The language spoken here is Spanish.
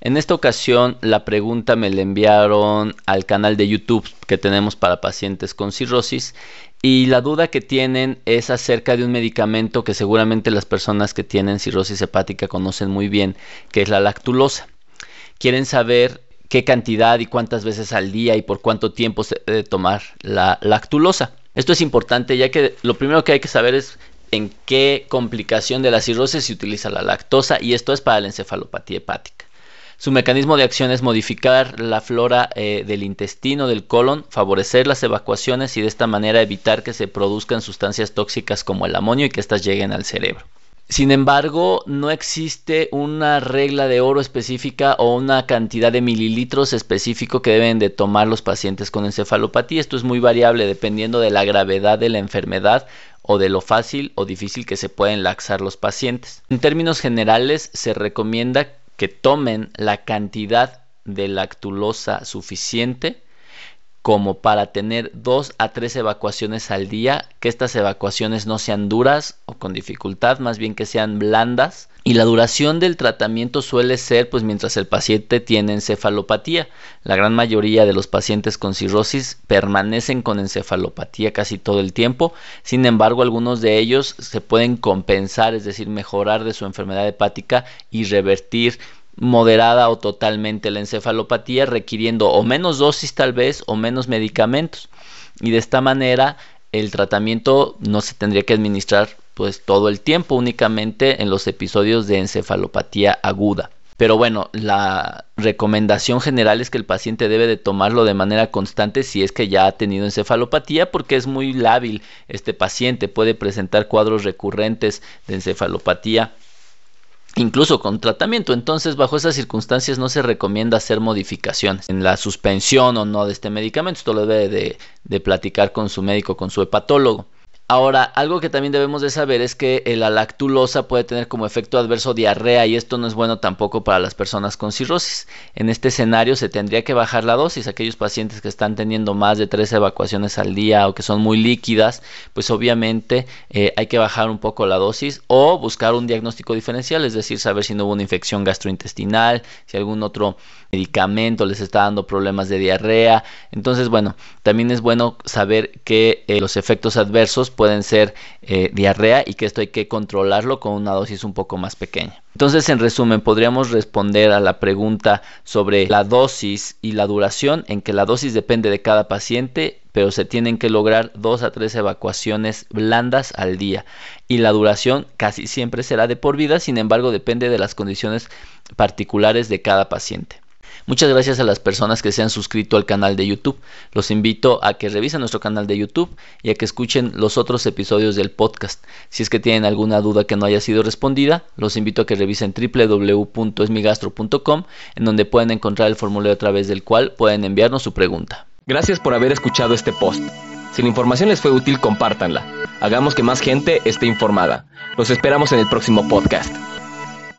En esta ocasión la pregunta me la enviaron al canal de YouTube que tenemos para pacientes con cirrosis y la duda que tienen es acerca de un medicamento que seguramente las personas que tienen cirrosis hepática conocen muy bien, que es la lactulosa. Quieren saber qué cantidad y cuántas veces al día y por cuánto tiempo se debe tomar la lactulosa. Esto es importante ya que lo primero que hay que saber es en qué complicación de la cirrosis se utiliza la lactosa y esto es para la encefalopatía hepática. Su mecanismo de acción es modificar la flora eh, del intestino, del colon, favorecer las evacuaciones y de esta manera evitar que se produzcan sustancias tóxicas como el amonio y que éstas lleguen al cerebro. Sin embargo, no existe una regla de oro específica o una cantidad de mililitros específico que deben de tomar los pacientes con encefalopatía. Esto es muy variable dependiendo de la gravedad de la enfermedad o de lo fácil o difícil que se pueden laxar los pacientes. En términos generales, se recomienda que tomen la cantidad de lactulosa suficiente como para tener dos a tres evacuaciones al día, que estas evacuaciones no sean duras o con dificultad, más bien que sean blandas. Y la duración del tratamiento suele ser pues mientras el paciente tiene encefalopatía. La gran mayoría de los pacientes con cirrosis permanecen con encefalopatía casi todo el tiempo. Sin embargo, algunos de ellos se pueden compensar, es decir, mejorar de su enfermedad hepática y revertir moderada o totalmente la encefalopatía requiriendo o menos dosis tal vez o menos medicamentos y de esta manera el tratamiento no se tendría que administrar pues todo el tiempo únicamente en los episodios de encefalopatía aguda. Pero bueno, la recomendación general es que el paciente debe de tomarlo de manera constante si es que ya ha tenido encefalopatía porque es muy lábil este paciente, puede presentar cuadros recurrentes de encefalopatía incluso con tratamiento. Entonces, bajo esas circunstancias no se recomienda hacer modificaciones en la suspensión o no de este medicamento. Esto lo debe de, de platicar con su médico, con su hepatólogo. Ahora, algo que también debemos de saber es que la lactulosa puede tener como efecto adverso diarrea y esto no es bueno tampoco para las personas con cirrosis. En este escenario se tendría que bajar la dosis. Aquellos pacientes que están teniendo más de tres evacuaciones al día o que son muy líquidas, pues obviamente eh, hay que bajar un poco la dosis o buscar un diagnóstico diferencial, es decir, saber si no hubo una infección gastrointestinal, si algún otro medicamento les está dando problemas de diarrea. Entonces, bueno, también es bueno saber que eh, los efectos adversos pueden ser eh, diarrea y que esto hay que controlarlo con una dosis un poco más pequeña. Entonces, en resumen, podríamos responder a la pregunta sobre la dosis y la duración, en que la dosis depende de cada paciente, pero se tienen que lograr dos a tres evacuaciones blandas al día. Y la duración casi siempre será de por vida, sin embargo, depende de las condiciones particulares de cada paciente. Muchas gracias a las personas que se han suscrito al canal de YouTube. Los invito a que revisen nuestro canal de YouTube y a que escuchen los otros episodios del podcast. Si es que tienen alguna duda que no haya sido respondida, los invito a que revisen www.esmigastro.com en donde pueden encontrar el formulario a través del cual pueden enviarnos su pregunta. Gracias por haber escuchado este post. Si la información les fue útil, compártanla. Hagamos que más gente esté informada. Los esperamos en el próximo podcast.